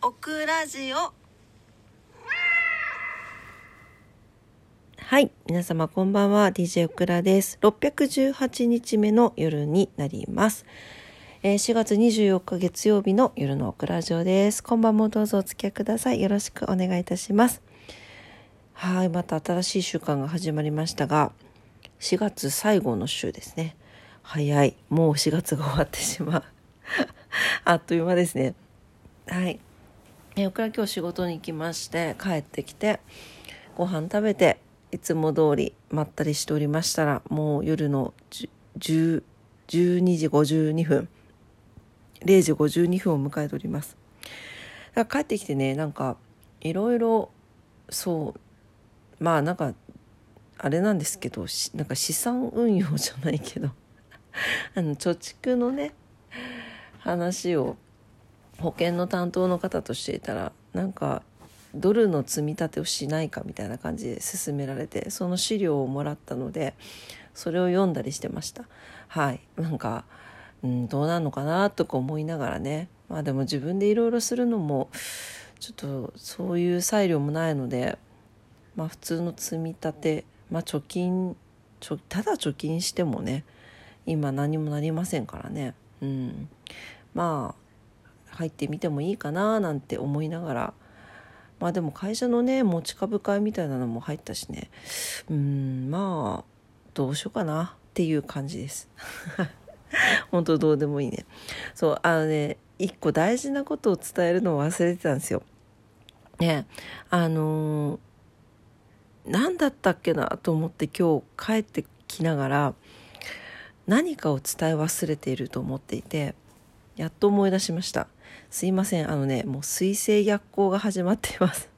オクラジオはい。皆様こんばんは。DJ オクラです。618日目の夜になります。えー4月24日月曜日の夜のオクラジオです。今晩もどうぞお付き合いください。よろしくお願いいたします。はい。また新しい週間が始まりましたが、4月最後の週ですね。早い。もう4月が終わってしまう。あっという間ですね。はい。えー、オクラ今日仕事に行きまして、帰ってきて、ご飯食べて、いつも通りまったりしておりましたら、もう夜の12時52分、0時52分を迎えております。だから帰ってきてね、なんか、いろいろ、そう、まあなんか、あれなんですけど、なんか資産運用じゃないけど、あの、貯蓄のね、話を保険の担当の方としていたら、なんか、ドルの積み立てをしないかみたいな感じで勧められてその資料をもらったのでそれを読んだりしてました。はい。なんか、うん、どうなのかなとか思いながらね。まあでも自分でいろいろするのもちょっとそういう裁量もないのでまあ普通の積み立てまあ貯金ちょただ貯金してもね今何もなりませんからね。うん。まあ入ってみてもいいかななんて思いながら。まあでも会社のね持ち株会みたいなのも入ったしね。うんまあどうしようかなっていう感じです。本当どうでもいいね。そうあのね一個大事なことを伝えるのを忘れてたんですよ。ねあのー何だったっけなと思って今日帰ってきながら何かを伝え忘れていると思っていてやっと思い出しました。すいません。あのねもう水星逆行が始まっています。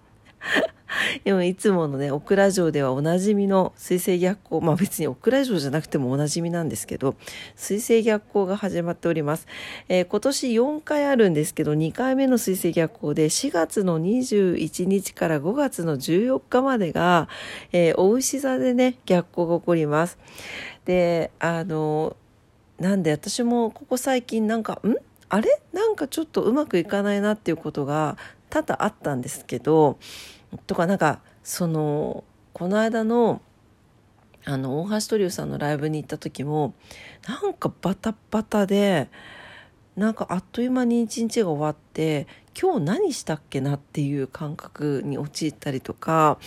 でもいつものねオクラ城ではおなじみの水星逆行まあ別にオクラ城じゃなくてもおなじみなんですけど水星逆行が始まっております、えー今年4回あるんですけど2回目の水星逆行で4月の21日から5月の14日までが、えー、お牛座でね逆行が起こります。であのなんで私もここ最近なんかん？あれ？なんかちょっとうまくいかないなっていうことが多々あったんですけどとかなんかそのこの間のあの大橋トリオさんのライブに行った時もなんかバタバタでなんかあっという間に一日が終わって今日何したっけなっていう感覚に陥ったりとか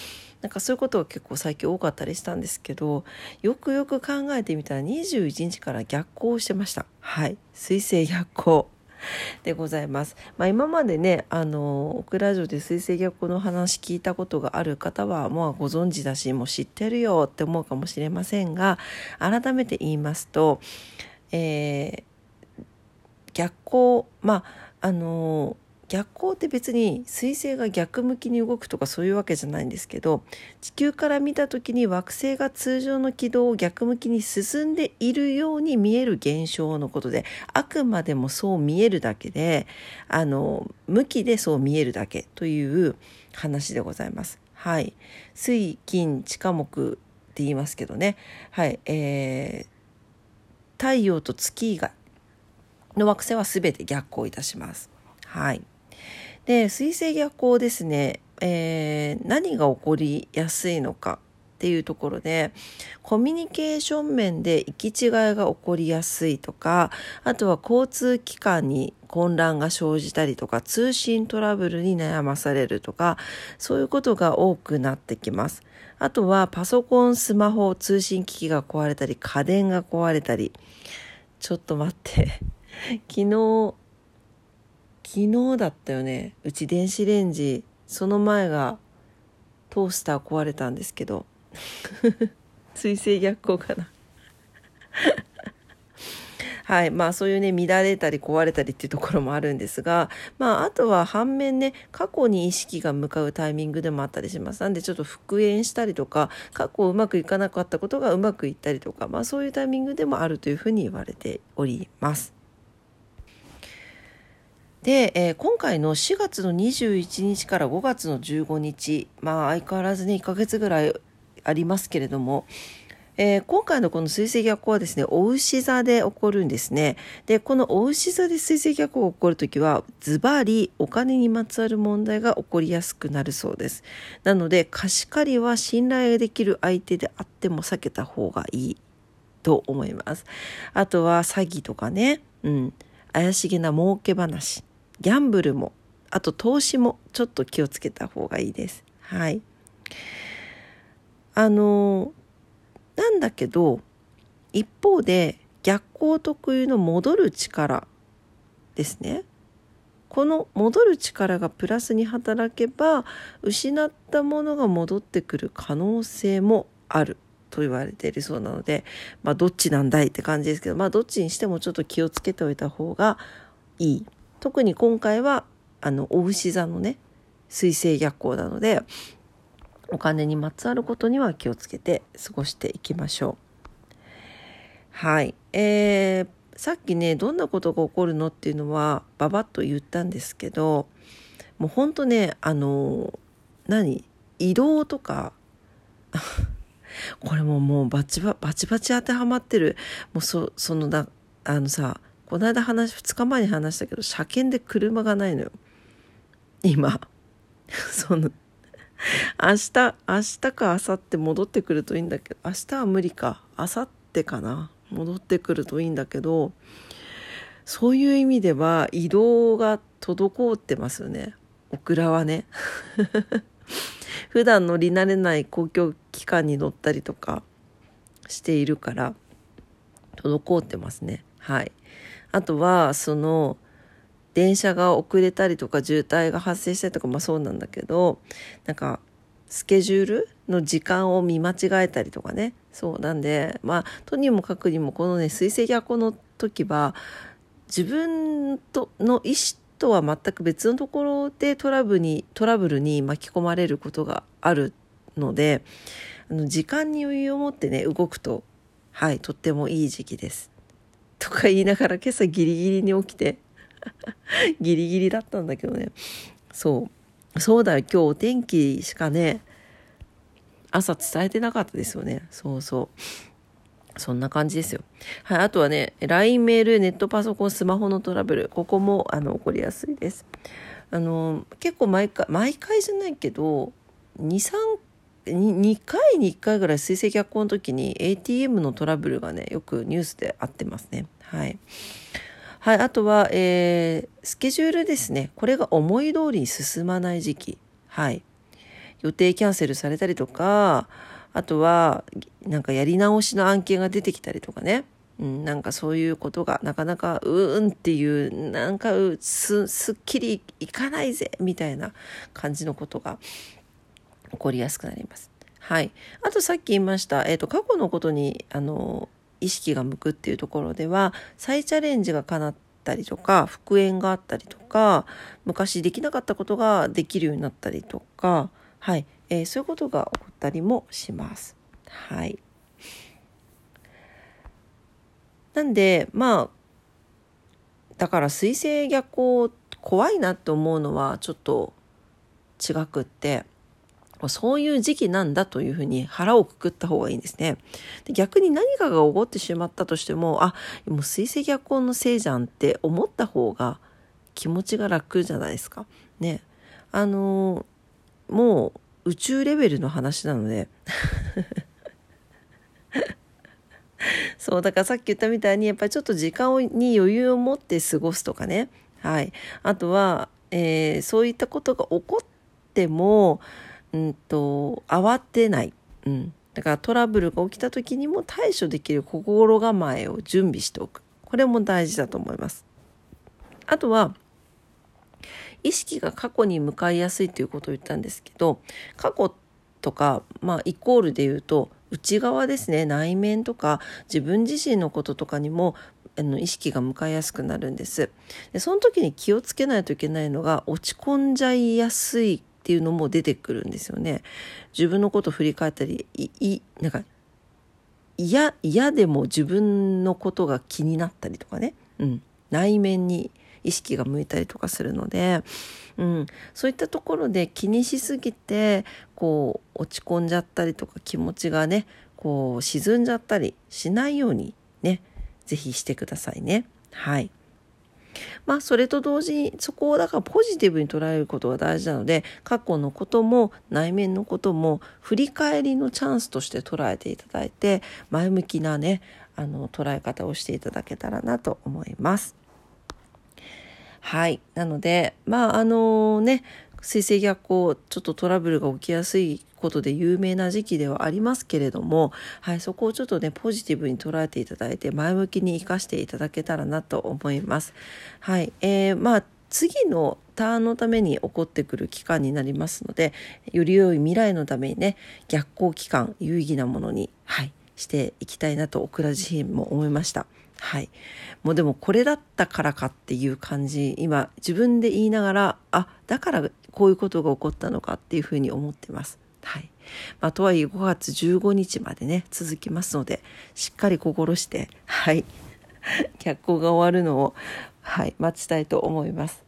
なんかそういうことが結構最近多かったりしたんですけどよくよく考えてみたら21日から逆行してました。はい。水星逆行。でございます。まあ、今までね、あの、オクラ城で水星逆行の話聞いたことがある方は、もうご存知だし、もう知ってるよって思うかもしれませんが、改めて言いますと、えー逆行、まあ、あの、逆行って別に水星が逆向きに動くとかそういうわけじゃないんですけど地球から見た時に惑星が通常の軌道を逆向きに進んでいるように見える現象のことであくまでもそう見えるだけであの向きでそう見えるだけという話でございます。はい、水金地下木って言いますけどね、はいえー太陽と月以外の惑星は全て逆行いたします。はい。で、水星逆行ですね、えー何が起こりやすいのかっていうところで、コミュニケーション面で行き違いが起こりやすいとか、あとは交通機関に混乱が生じたりとか、通信トラブルに悩まされるとか、そういうことが多くなってきます。あとはパソコン、スマホ、通信機器が壊れたり、家電が壊れたり、ちょっと待って。昨日、昨日だったよね。うち電子レンジ、その前がトースター壊れたんですけど。水星逆行かな。はい。まあそういうね、乱れたり壊れたりっていうところもあるんですが、まああとは反面ね、過去に意識が向かうタイミングでもあったりします。なんでちょっと復縁したりとか、過去うまくいかなかったことがうまくいったりとか、まあそういうタイミングでもあるというふうに言われております。で、えー今回の4月の21日から5月の15日、まあ相変わらずね、1ヶ月ぐらいありますけれども、えー、今回のこの水星逆行はですね、お牛座で起こるんですね。で、このお牛座で水星逆行が起こるときは、ズバリお金にまつわる問題が起こりやすくなるそうです。なので、貸し借りは信頼できる相手であっても避けた方がいいと思います。あとは詐欺とかね、うん、怪しげな儲け話、ギャンブルも、あと投資もちょっと気をつけた方がいいです。はい。あのなんだけど一方で逆光特有の戻る力ですねこの戻る力がプラスに働けば失ったものが戻ってくる可能性もあると言われているそうなのでまあどっちなんだいって感じですけどまあどっちにしてもちょっと気をつけておいた方がいい特に今回はあのお牛座のね水星逆行なのでお金にまつわることには気をつけて過ごしていきましょう。はい。えー、さっきね、どんなことが起こるのっていうのは、ばばっと言ったんですけど、もうほんとね、あの、何移動とか、これももうバチババチバチ当てはまってる。もうそ、そのだ、あのさ、この間話、2日前に話したけど、車検で車がないのよ。今。その、明日、明日か明後日戻ってくるといいんだけど、明日は無理か。明後日かな。戻ってくるといいんだけど、そういう意味では移動が滞ってますよね。オクラはね。普段乗り慣れない公共機関に乗ったりとかしているから、滞ってますね。はい。あとは、その、電車が遅れたりとか渋滞が発生したりとかまあそうなんだけどなんかスケジュールの時間を見間違えたりとかねそうなんでまあとにもかくにもこのね水星逆行の時は自分との意思とは全く別のところでトラブルにトラブルに巻き込まれることがあるのであの時間に余裕を持ってね動くとはいとってもいい時期です。とか言いながら今朝ギリギリに起きて ギリギリだったんだけどね。そう。そうだよ、今日お天気しかね、朝伝えてなかったですよね。そうそう。そんな感じですよ。はい。あとはね、LINE メール、ネットパソコン、スマホのトラブル。ここも、あの、起こりやすいです。あの、結構毎回、毎回じゃないけど、2、3 2回に1回ぐらい水星逆行の時に ATM のトラブルがねよくニュースであってますねはいはい、あとは、えー、スケジュールですね。これが思い通りに進まない時期。はい。予定キャンセルされたりとか、あとは、なんかやり直しの案件が出てきたりとかね。うん、なんかそういうことがなかなかうーんっていうなんかすすっきりいかないぜみたいな感じのことが起こりやすくなります。はい。あとさっき言いました、えっ、ー、と、過去のことに、あの、意識が向くっていうところでは再チャレンジが叶ったりとか復縁があったりとか昔できなかったことができるようになったりとか、はいえー、そういうことが起こったりもします。はいなんでまあだから水星逆行怖いなと思うのはちょっと違くってそういう時期なんだというふうに腹をくくった方がいいんですね。で逆に何かが起こってしまったとしても、あ、もう水星逆行のせいじゃんって思った方が気持ちが楽じゃないですか。ね。あのー、もう宇宙レベルの話なので そう、だからさっき言ったみたいに、やっぱりちょっと時間に余裕を持って過ごすとかね。はい。あとは、えー、そういったことが起こっても、うんと、慌てない。うん。だからトラブルが起きた時にも対処できる心構えを準備しておく。これも大事だと思います。あとは、意識が過去に向かいやすいということを言ったんですけど、過去とか、まあ、イコールで言うと、内側ですね、内面とか、自分自身のこととかにも、あの意識が向かいやすくなるんですでその時に気をつけないといけないのが落ち込んじゃいやすいっていうのも出てくるんですよね。自分のこと振り返ったり、い、い、なんか、嫌、嫌でも自分のことが気になったりとかね。うん。内面に意識が向いたりとかするので、うん、そういったところで気にしすぎてこう落ち込んじゃったりとか気持ちがねこう沈んじゃったりしないようにね是非してくださいねはいまあそれと同時にそこをだからポジティブに捉えることが大事なので過去のことも内面のことも振り返りのチャンスとして捉えていただいて前向きなねあの捉え方をしていただけたらなと思います。はい。なので、まあ、あのね、水星逆行、ちょっとトラブルが起きやすいことで有名な時期ではありますけれども、はい、そこをちょっとね、ポジティブに捉えていただいて、前向きに生かしていただけたらなと思います。はい。えー、まあ、次のターンのために起こってくる期間になりますので、より良い未来のためにね、逆行期間、有意義なものに、はい、していきたいなと、オクラ自身も思いました。はい。もうでもこれだったからかっていう感じ、今自分で言いながら、あ、だからこういうことが起こったのかっていうふうに思ってます。はい。まあ、とはいえ5月15日までね、続きますので、しっかり心して、はい。脚光が終わるのを、はい、待ちたいと思います。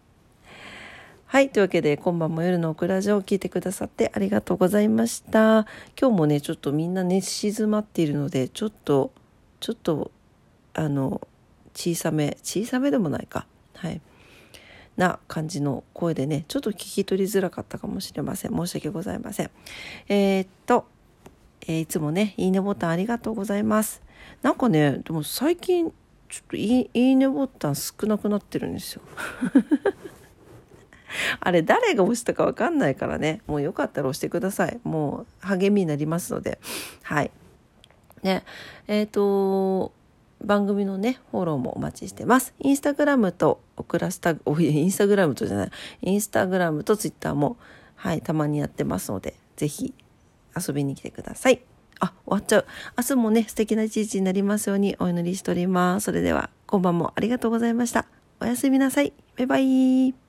はい。というわけで、今晩も夜のオクラジオを聞いてくださってありがとうございました。今日もね、ちょっとみんな寝静まっているので、ちょっと、ちょっとあの小さめ小さめでもないか。はい。な感じの声でねちょっと聞き取りづらかったかもしれません。申し訳ございません。えー、っと、えー、いつもねいいねボタンありがとうございます。なんかねでも最近ちょっといいねボタン少なくなってるんですよ。あれ誰が押したかわかんないからね。もうよかったら押してください。もう励みになりますので。はい。ねえっ、と番組のね、フォローもお待ちしてます。インスタグラムとオクラスタ、おインスタグラムとじゃない、インスタグラムとツイッターも、はい、たまにやってますので、ぜひ遊びに来てください。あ、終わっちゃう。明日もね、素敵な一日になりますようにお祈りしております。それでは、今晩もありがとうございました。おやすみなさい。バイバイ。